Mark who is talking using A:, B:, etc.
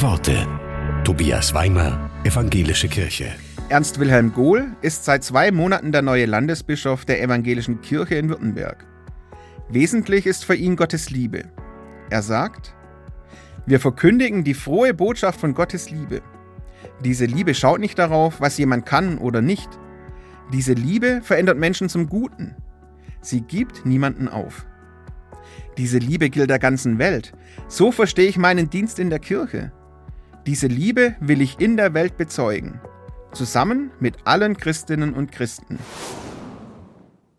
A: Worte. Tobias Weimer, Evangelische Kirche.
B: Ernst Wilhelm Gohl ist seit zwei Monaten der neue Landesbischof der Evangelischen Kirche in Württemberg. Wesentlich ist für ihn Gottes Liebe. Er sagt, wir verkündigen die frohe Botschaft von Gottes Liebe. Diese Liebe schaut nicht darauf, was jemand kann oder nicht. Diese Liebe verändert Menschen zum Guten. Sie gibt niemanden auf. Diese Liebe gilt der ganzen Welt. So verstehe ich meinen Dienst in der Kirche. Diese Liebe will ich in der Welt bezeugen, zusammen mit allen Christinnen und Christen.